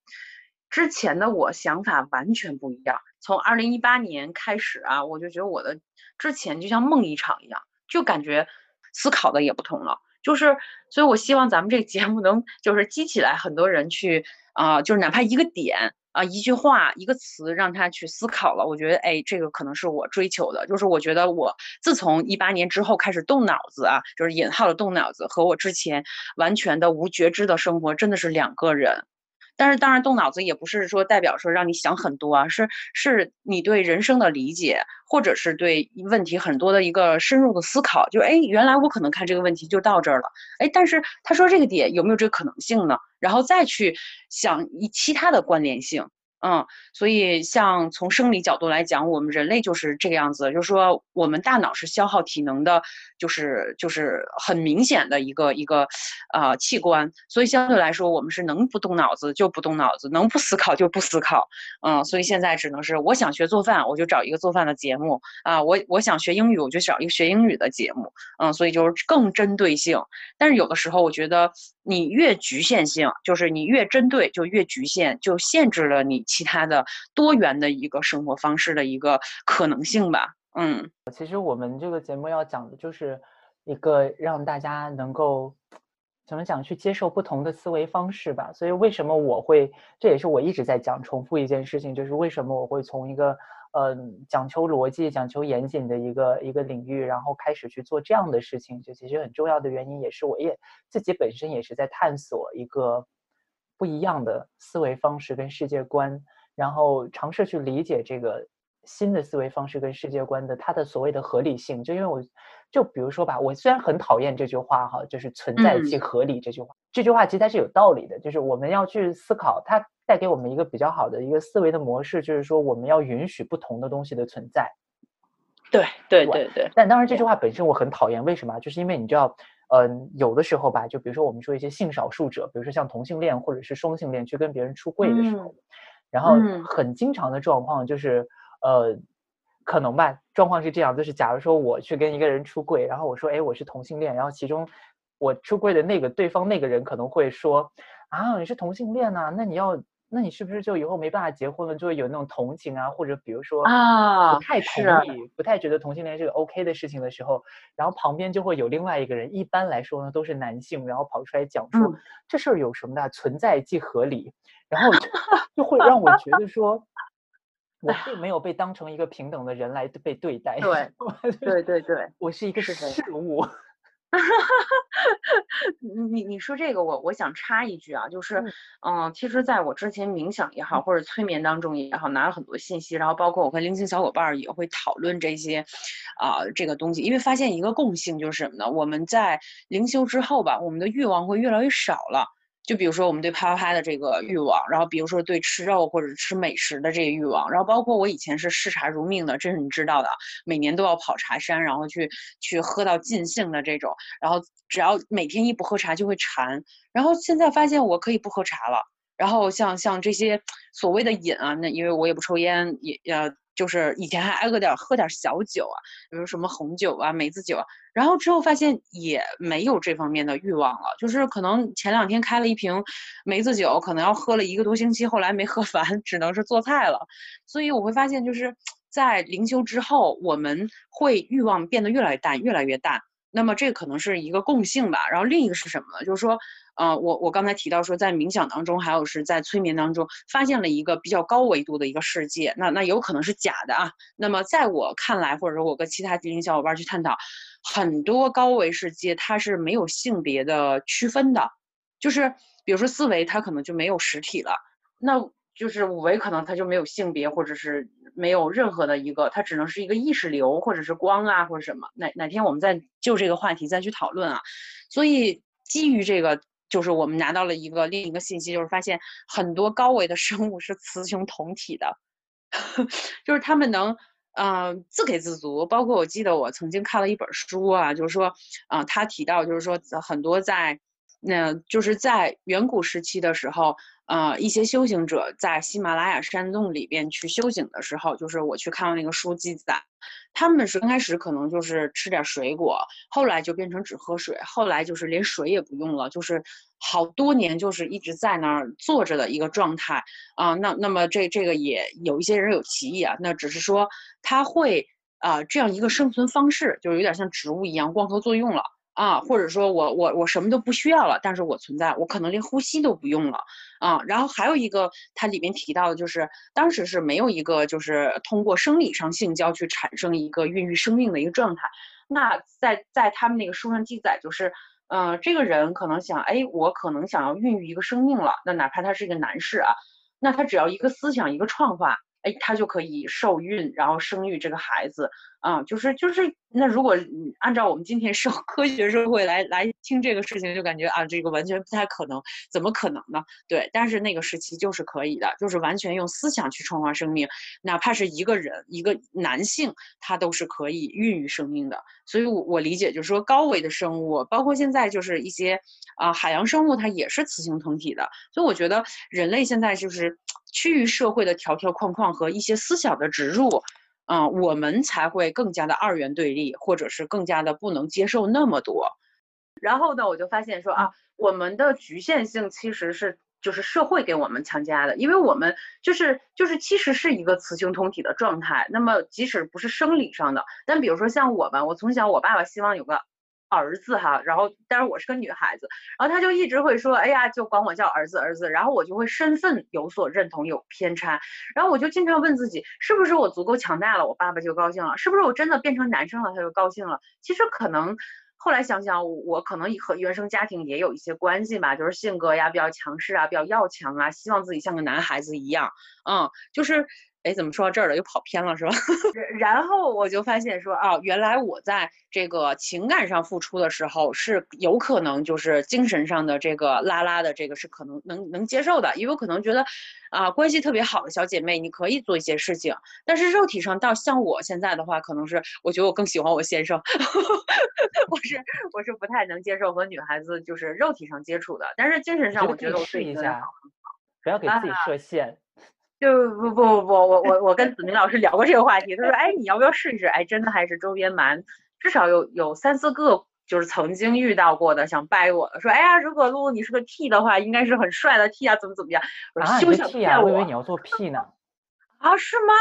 之前的我想法完全不一样。从二零一八年开始啊，我就觉得我的之前就像梦一场一样，就感觉思考的也不同了。就是，所以我希望咱们这个节目能就是激起来很多人去啊，就是哪怕一个点。啊，一句话，一个词，让他去思考了。我觉得，哎，这个可能是我追求的。就是我觉得，我自从一八年之后开始动脑子啊，就是引号的动脑子，和我之前完全的无觉知的生活，真的是两个人。但是，当然，动脑子也不是说代表说让你想很多啊，是是你对人生的理解，或者是对问题很多的一个深入的思考。就哎，原来我可能看这个问题就到这儿了，哎，但是他说这个点有没有这个可能性呢？然后再去想一其他的关联性。嗯，所以像从生理角度来讲，我们人类就是这个样子，就是说我们大脑是消耗体能的，就是就是很明显的一个一个，呃，器官。所以相对来说，我们是能不动脑子就不动脑子，能不思考就不思考。嗯，所以现在只能是我想学做饭，我就找一个做饭的节目啊；我我想学英语，我就找一个学英语的节目。嗯，所以就是更针对性。但是有的时候，我觉得。你越局限性，就是你越针对，就越局限，就限制了你其他的多元的一个生活方式的一个可能性吧。嗯，其实我们这个节目要讲的就是一个让大家能够怎么讲去接受不同的思维方式吧。所以为什么我会，这也是我一直在讲重复一件事情，就是为什么我会从一个。嗯，讲求逻辑、讲求严谨的一个一个领域，然后开始去做这样的事情，就其实很重要的原因，也是我也自己本身也是在探索一个不一样的思维方式跟世界观，然后尝试去理解这个新的思维方式跟世界观的它的所谓的合理性。就因为我，就比如说吧，我虽然很讨厌这句话哈，就是“存在即合理”这句话，这句话其实它是有道理的，就是我们要去思考它。带给我们一个比较好的一个思维的模式，就是说我们要允许不同的东西的存在。对对对对。但当然这句话本身我很讨厌，为什么？就是因为你知道，嗯，有的时候吧，就比如说我们说一些性少数者，比如说像同性恋或者是双性恋，去跟别人出柜的时候，然后很经常的状况就是，呃，可能吧，状况是这样，就是假如说我去跟一个人出柜，然后我说，哎，我是同性恋，然后其中我出柜的那个对方那个人可能会说，啊，你是同性恋呐，那你要。那你是不是就以后没办法结婚了？就会有那种同情啊，或者比如说啊，不太同意，不太觉得同性恋是个 OK 的事情的时候，然后旁边就会有另外一个人，一般来说呢都是男性，然后跑出来讲说这事儿有什么的，存在即合理，然后就会让我觉得说，我并没有被当成一个平等的人来被对待。对对对对，我是一个事物。哈哈哈，你你说这个，我我想插一句啊，就是，嗯，其实在我之前冥想也好，或者催眠当中也好，拿了很多信息，然后包括我和灵性小伙伴也会讨论这些，啊，这个东西，因为发现一个共性就是什么呢？我们在灵修之后吧，我们的欲望会越来越少了。就比如说我们对啪啪啪的这个欲望，然后比如说对吃肉或者吃美食的这个欲望，然后包括我以前是嗜茶如命的，这是你知道的，每年都要跑茶山，然后去去喝到尽兴的这种，然后只要每天一不喝茶就会馋，然后现在发现我可以不喝茶了，然后像像这些所谓的瘾啊，那因为我也不抽烟，也呃。就是以前还挨个点喝点小酒啊，比如什么红酒啊、梅子酒啊，然后之后发现也没有这方面的欲望了。就是可能前两天开了一瓶梅子酒，可能要喝了一个多星期，后来没喝完，只能是做菜了。所以我会发现，就是在灵修之后，我们会欲望变得越来越淡，越来越淡。那么这可能是一个共性吧。然后另一个是什么呢？就是说。呃，我我刚才提到说，在冥想当中，还有是在催眠当中，发现了一个比较高维度的一个世界，那那有可能是假的啊。那么在我看来，或者说我跟其他精灵小伙伴去探讨，很多高维世界它是没有性别的区分的，就是比如说四维它可能就没有实体了，那就是五维可能它就没有性别，或者是没有任何的一个，它只能是一个意识流，或者是光啊，或者什么。哪哪天我们再就这个话题再去讨论啊。所以基于这个。就是我们拿到了一个另一个信息，就是发现很多高维的生物是雌雄同体的，就是他们能，嗯，自给自足。包括我记得我曾经看了一本书啊，就是说，啊，他提到就是说很多在，那就是在远古时期的时候，呃，一些修行者在喜马拉雅山洞里边去修行的时候，就是我去看到那个书记载，他们是刚开始可能就是吃点水果，后来就变成只喝水，后来就是连水也不用了，就是好多年就是一直在那儿坐着的一个状态啊。那那么这这个也有一些人有歧义啊，那只是说他会啊这样一个生存方式，就是有点像植物一样光合作用了。啊，或者说我我我什么都不需要了，但是我存在，我可能连呼吸都不用了啊。然后还有一个，它里面提到的就是，当时是没有一个就是通过生理上性交去产生一个孕育生命的一个状态。那在在他们那个书上记载，就是，嗯，这个人可能想，哎，我可能想要孕育一个生命了。那哪怕他是一个男士啊，那他只要一个思想，一个创化。哎，他就可以受孕，然后生育这个孩子，啊，就是就是，那如果按照我们今天社科学社会来来听这个事情，就感觉啊，这个完全不太可能，怎么可能呢？对，但是那个时期就是可以的，就是完全用思想去创造生命，哪怕是一个人，一个男性，他都是可以孕育生命的。所以，我我理解就是说，高维的生物，包括现在就是一些啊海洋生物，它也是雌性同体的。所以，我觉得人类现在就是。趋于社会的条条框框和一些思想的植入，嗯，我们才会更加的二元对立，或者是更加的不能接受那么多。然后呢，我就发现说啊，我们的局限性其实是就是社会给我们强加的，因为我们就是就是其实是一个雌雄同体的状态。那么即使不是生理上的，但比如说像我吧，我从小我爸爸希望有个。儿子哈，然后但是我是个女孩子，然后他就一直会说，哎呀，就管我叫儿子儿子，然后我就会身份有所认同有偏差，然后我就经常问自己，是不是我足够强大了，我爸爸就高兴了，是不是我真的变成男生了，他就高兴了？其实可能后来想想，我可能和原生家庭也有一些关系吧，就是性格呀比较强势啊，比较要强啊，希望自己像个男孩子一样，嗯，就是。哎，怎么说到这儿了？又跑偏了是吧？然后我就发现说啊，原来我在这个情感上付出的时候，是有可能就是精神上的这个拉拉的这个是可能能能接受的，因为我可能觉得啊，关系特别好的小姐妹，你可以做一些事情。但是肉体上到像我现在的话，可能是我觉得我更喜欢我先生，我是我是不太能接受和女孩子就是肉体上接触的。但是精神上，我觉得我试一下，不要给自己设限。就不不不不，我我我跟子明老师聊过这个话题，他说，哎，你要不要试一试？哎，真的还是周边蛮至少有有三四个，就是曾经遇到过的想掰我的，说，哎呀，如果露露你是个 T 的话，应该是很帅的 T 啊，怎么怎么样？啊，休想骗我！我以为你要做 P 呢。啊，是吗？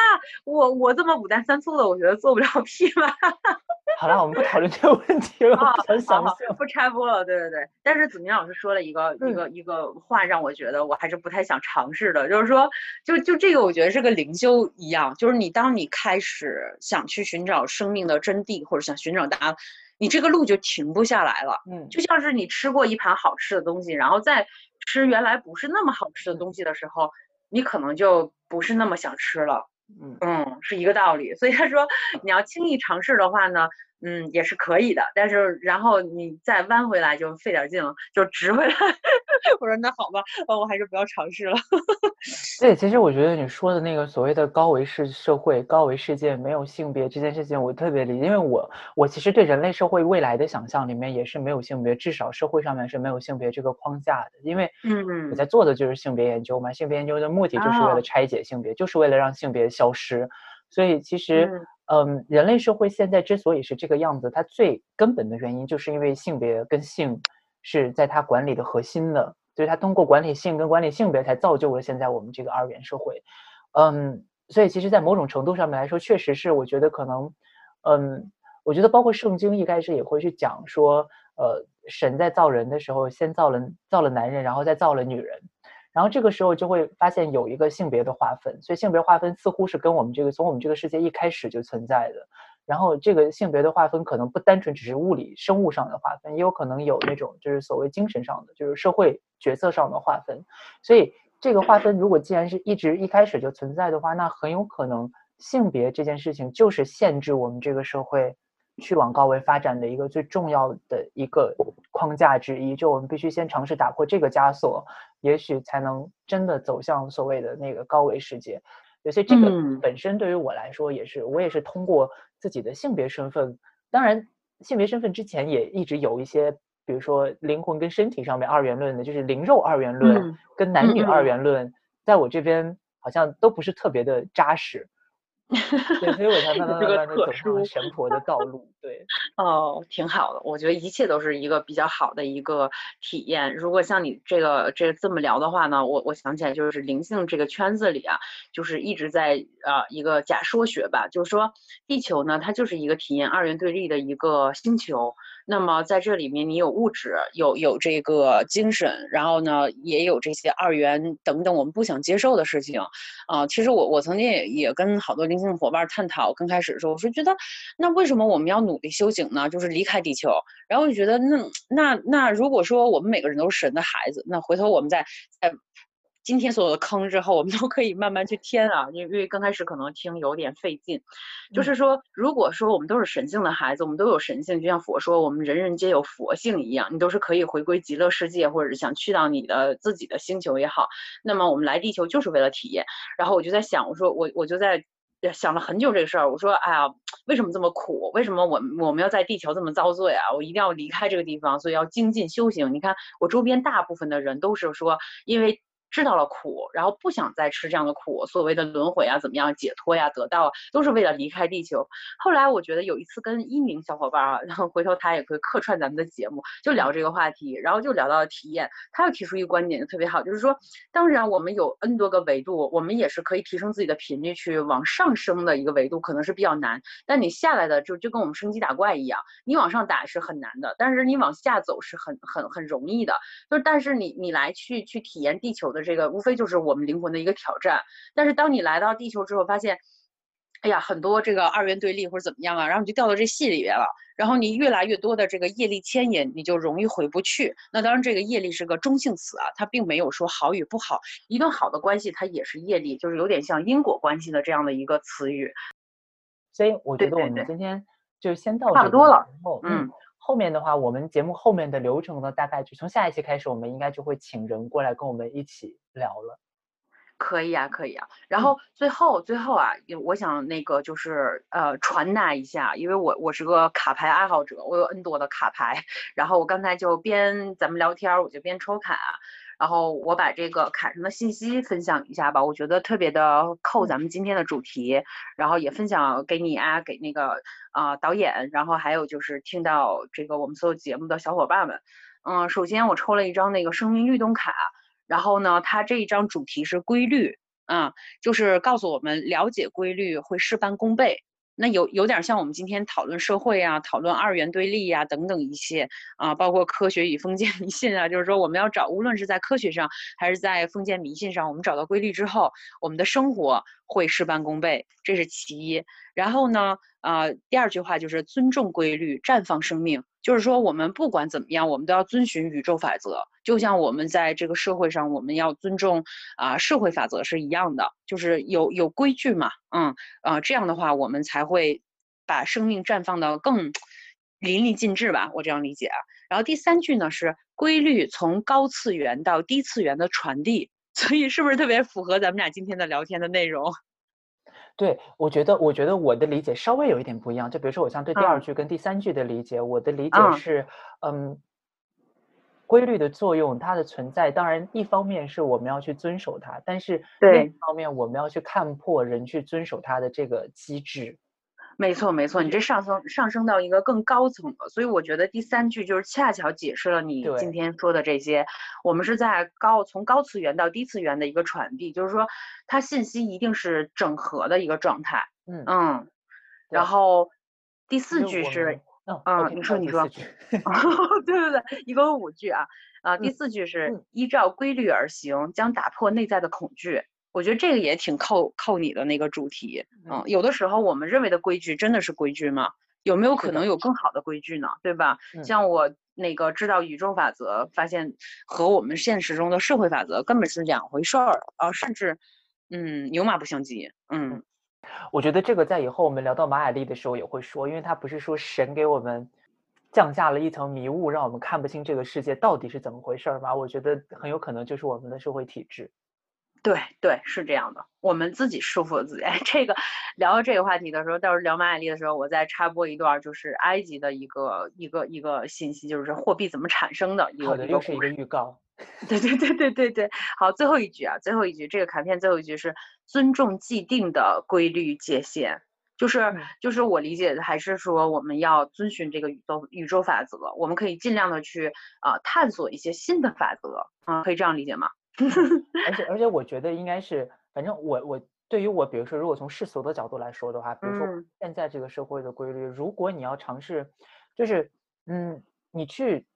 我我这么五单三粗的，我觉得做不了 P 吗？好了，我们不讨论这个问题了。很，好好，不拆播了。对对对，但是子明老师说了一个一个一个话，让我觉得我还是不太想尝试的。就是说，就就这个，我觉得是个灵修一样。就是你当你开始想去寻找生命的真谛，或者想寻找答案，你这个路就停不下来了。嗯，就像是你吃过一盘好吃的东西，然后再吃原来不是那么好吃的东西的时候，你可能就不是那么想吃了。嗯嗯，是一个道理。所以他说，你要轻易尝试的话呢。嗯，也是可以的，但是然后你再弯回来就费点劲了，就直回来。我说那好吧，那我还是不要尝试了。对，其实我觉得你说的那个所谓的高维世社会、高维世界没有性别这件事情，我特别理解，因为我我其实对人类社会未来的想象里面也是没有性别，至少社会上面是没有性别这个框架的，因为嗯，我在做的就是性别研究嘛，性别研究的目的就是为了拆解性别，就是为了让性别消失，所以其实。嗯，人类社会现在之所以是这个样子，它最根本的原因就是因为性别跟性是在它管理的核心的，所以它通过管理性跟管理性别，才造就了现在我们这个二元社会。嗯，所以其实，在某种程度上面来说，确实是我觉得可能，嗯，我觉得包括圣经一开始也会去讲说，呃，神在造人的时候，先造了造了男人，然后再造了女人。然后这个时候就会发现有一个性别的划分，所以性别划分似乎是跟我们这个从我们这个世界一开始就存在的。然后这个性别的划分可能不单纯只是物理生物上的划分，也有可能有那种就是所谓精神上的，就是社会角色上的划分。所以这个划分如果既然是一直一开始就存在的话，那很有可能性别这件事情就是限制我们这个社会。去往高维发展的一个最重要的一个框架之一，就我们必须先尝试打破这个枷锁，也许才能真的走向所谓的那个高维世界。有些这个本身对于我来说也是，我也是通过自己的性别身份，当然性别身份之前也一直有一些。比如说灵魂跟身体上面二元论的，就是灵肉二元论跟男女二元论，在我这边好像都不是特别的扎实。对，所以我才慢 慢慢慢的走上神婆的道路。对，哦，挺好的，我觉得一切都是一个比较好的一个体验。如果像你这个这这么聊的话呢，我我想起来就是灵性这个圈子里啊，就是一直在啊一个假说学吧，就是说地球呢它就是一个体验二元对立的一个星球。那么在这里面，你有物质，有有这个精神，然后呢，也有这些二元等等我们不想接受的事情，啊，其实我我曾经也也跟好多灵性伙伴探讨，刚开始的时候我说觉得，那为什么我们要努力修行呢？就是离开地球，然后就觉得那那那如果说我们每个人都是神的孩子，那回头我们再再。今天所有的坑之后，我们都可以慢慢去填啊，因为刚开始可能听有点费劲，就是说，如果说我们都是神性的孩子，我们都有神性，就像佛说我们人人皆有佛性一样，你都是可以回归极乐世界，或者是想去到你的自己的星球也好，那么我们来地球就是为了体验。然后我就在想，我说我我就在想了很久这个事儿，我说哎呀，为什么这么苦？为什么我我们要在地球这么遭罪啊？我一定要离开这个地方，所以要精进修行。你看我周边大部分的人都是说，因为。知道了苦，然后不想再吃这样的苦，所谓的轮回啊，怎么样解脱呀，得到都是为了离开地球。后来我觉得有一次跟一名小伙伴啊，然后回头他也会客串咱们的节目，就聊这个话题，然后就聊到了体验。他又提出一个观点就特别好，就是说，当然我们有 N 多个维度，我们也是可以提升自己的频率去往上升的一个维度，可能是比较难。但你下来的就就跟我们升级打怪一样，你往上打是很难的，但是你往下走是很很很容易的。就但是你你来去去体验地球的。这个无非就是我们灵魂的一个挑战，但是当你来到地球之后，发现，哎呀，很多这个二元对立或者怎么样啊，然后你就掉到这戏里边了，然后你越来越多的这个业力牵引，你就容易回不去。那当然，这个业力是个中性词啊，它并没有说好与不好。一段好的关系，它也是业力，就是有点像因果关系的这样的一个词语。所以我觉得我们今天就先到差不多了。嗯。后面的话，我们节目后面的流程呢，大概就从下一期开始，我们应该就会请人过来跟我们一起聊了。可以啊，可以啊。然后最后最后啊，我想那个就是呃传达一下，因为我我是个卡牌爱好者，我有 N 多的卡牌。然后我刚才就边咱们聊天，我就边抽卡。然后我把这个卡上的信息分享一下吧，我觉得特别的扣咱们今天的主题，然后也分享给你啊，给那个啊导演，然后还有就是听到这个我们所有节目的小伙伴们。嗯，首先我抽了一张那个生命律动卡，然后呢，它这一张主题是规律，啊，就是告诉我们了解规律会事半功倍。那有有点像我们今天讨论社会啊，讨论二元对立呀等等一些啊，包括科学与封建迷信啊，就是说我们要找，无论是在科学上还是在封建迷信上，我们找到规律之后，我们的生活会事半功倍，这是其一。然后呢，呃，第二句话就是尊重规律，绽放生命。就是说，我们不管怎么样，我们都要遵循宇宙法则。就像我们在这个社会上，我们要尊重啊社会法则是一样的，就是有有规矩嘛，嗯啊，这样的话，我们才会把生命绽放的更淋漓尽致吧。我这样理解啊。然后第三句呢是规律从高次元到低次元的传递，所以是不是特别符合咱们俩今天的聊天的内容？对，我觉得，我觉得我的理解稍微有一点不一样。就比如说，我像对第二句跟第三句的理解，我的理解是，嗯，规律的作用，它的存在，当然一方面是我们要去遵守它，但是另一方面我们要去看破人去遵守它的这个机制。没错，没错，你这上升上升到一个更高层了，所以我觉得第三句就是恰巧解释了你今天说的这些。我们是在高从高次元到低次元的一个传递，就是说它信息一定是整合的一个状态。嗯嗯。然后第四句是，嗯，你说你说，对对对，一共五句啊啊，第四句是依照规律而行，将打破内在的恐惧。我觉得这个也挺扣扣你的那个主题，嗯，有的时候我们认为的规矩真的是规矩吗？有没有可能有更好的规矩呢？对吧？像我那个知道宇宙法则，发现和我们现实中的社会法则根本是两回事儿啊，甚至嗯牛马不相及。嗯，我觉得这个在以后我们聊到马雅历的时候也会说，因为他不是说神给我们降下了一层迷雾，让我们看不清这个世界到底是怎么回事吗？我觉得很有可能就是我们的社会体制。对对，是这样的，我们自己束缚了自己。哎，这个聊到这个话题的时候，到时候聊马雅丽的时候，我再插播一段，就是埃及的一个一个一个信息，就是货币怎么产生的。好的，又是一个预告。对对对对对对，好，最后一句啊，最后一句，这个卡片最后一句是尊重既定的规律界限，就是就是我理解的，还是说我们要遵循这个宇宙宇宙法则，我们可以尽量的去啊探索一些新的法则啊，可以这样理解吗？而且而且，我觉得应该是，反正我我对于我，比如说，如果从世俗的角度来说的话，比如说现在这个社会的规律，如果你要尝试，就是嗯，你去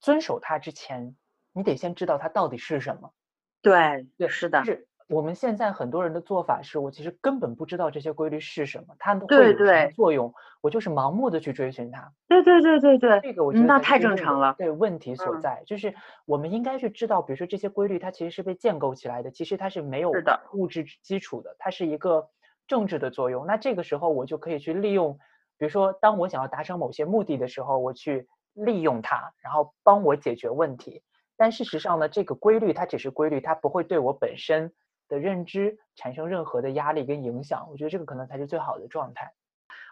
遵守它之前，你得先知道它到底是什么。对对，是的。我们现在很多人的做法是，我其实根本不知道这些规律是什么，它会有什么作用，我就是盲目的去追寻它。对对对对对，这个我觉得那太正常了。对，问题所在就是我们应该去知道，比如说这些规律它其实是被建构起来的，其实它是没有物质基础的，它是一个政治的作用。那这个时候我就可以去利用，比如说当我想要达成某些目的的时候，我去利用它，然后帮我解决问题。但事实上呢，这个规律它只是规律，它不会对我本身。的认知产生任何的压力跟影响，我觉得这个可能才是最好的状态。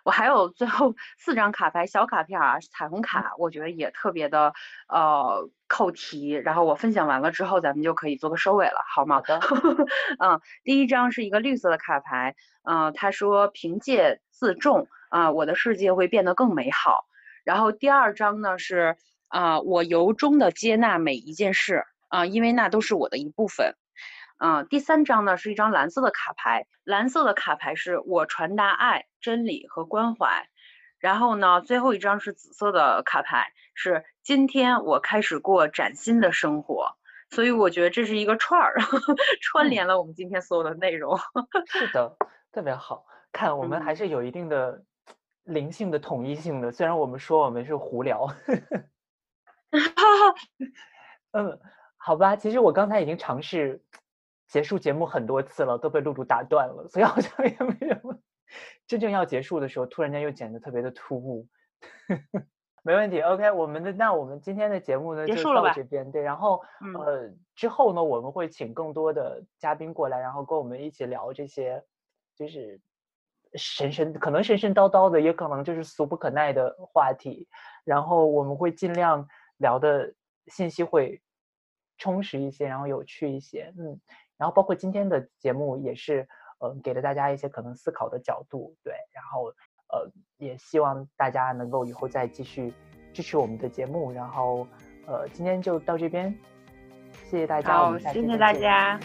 我还有最后 四张卡牌小卡片啊，彩虹卡，我觉得也特别的呃扣题。然后我分享完了之后，咱们就可以做个收尾了，好吗？好的。嗯，第一张是一个绿色的卡牌，嗯，他说凭借自重啊，我的世界会变得更美好。然后第二张呢是啊，我由衷的接纳每一件事啊，因为那都是我的一部分。嗯，第三张呢是一张蓝色的卡牌，蓝色的卡牌是我传达爱、真理和关怀。然后呢，最后一张是紫色的卡牌，是今天我开始过崭新的生活。所以我觉得这是一个串儿，串联了我们今天所有的内容。是的，特别好看，我们还是有一定的灵性的统一性的。虽然我们说我们是胡聊，嗯，好吧，其实我刚才已经尝试。结束节目很多次了，都被露露打断了，所以好像也没什么。真正要结束的时候，突然间又剪得特别的突兀。没问题，OK，我们的那我们今天的节目呢就到这边。对，然后呃之后呢，我们会请更多的嘉宾过来，然后跟我们一起聊这些，就是神神可能神神叨叨的，也可能就是俗不可耐的话题。然后我们会尽量聊的信息会充实一些，然后有趣一些。嗯。然后包括今天的节目也是，呃，给了大家一些可能思考的角度，对。然后，呃，也希望大家能够以后再继续支持我们的节目。然后，呃，今天就到这边，谢谢大家，好，谢谢大家。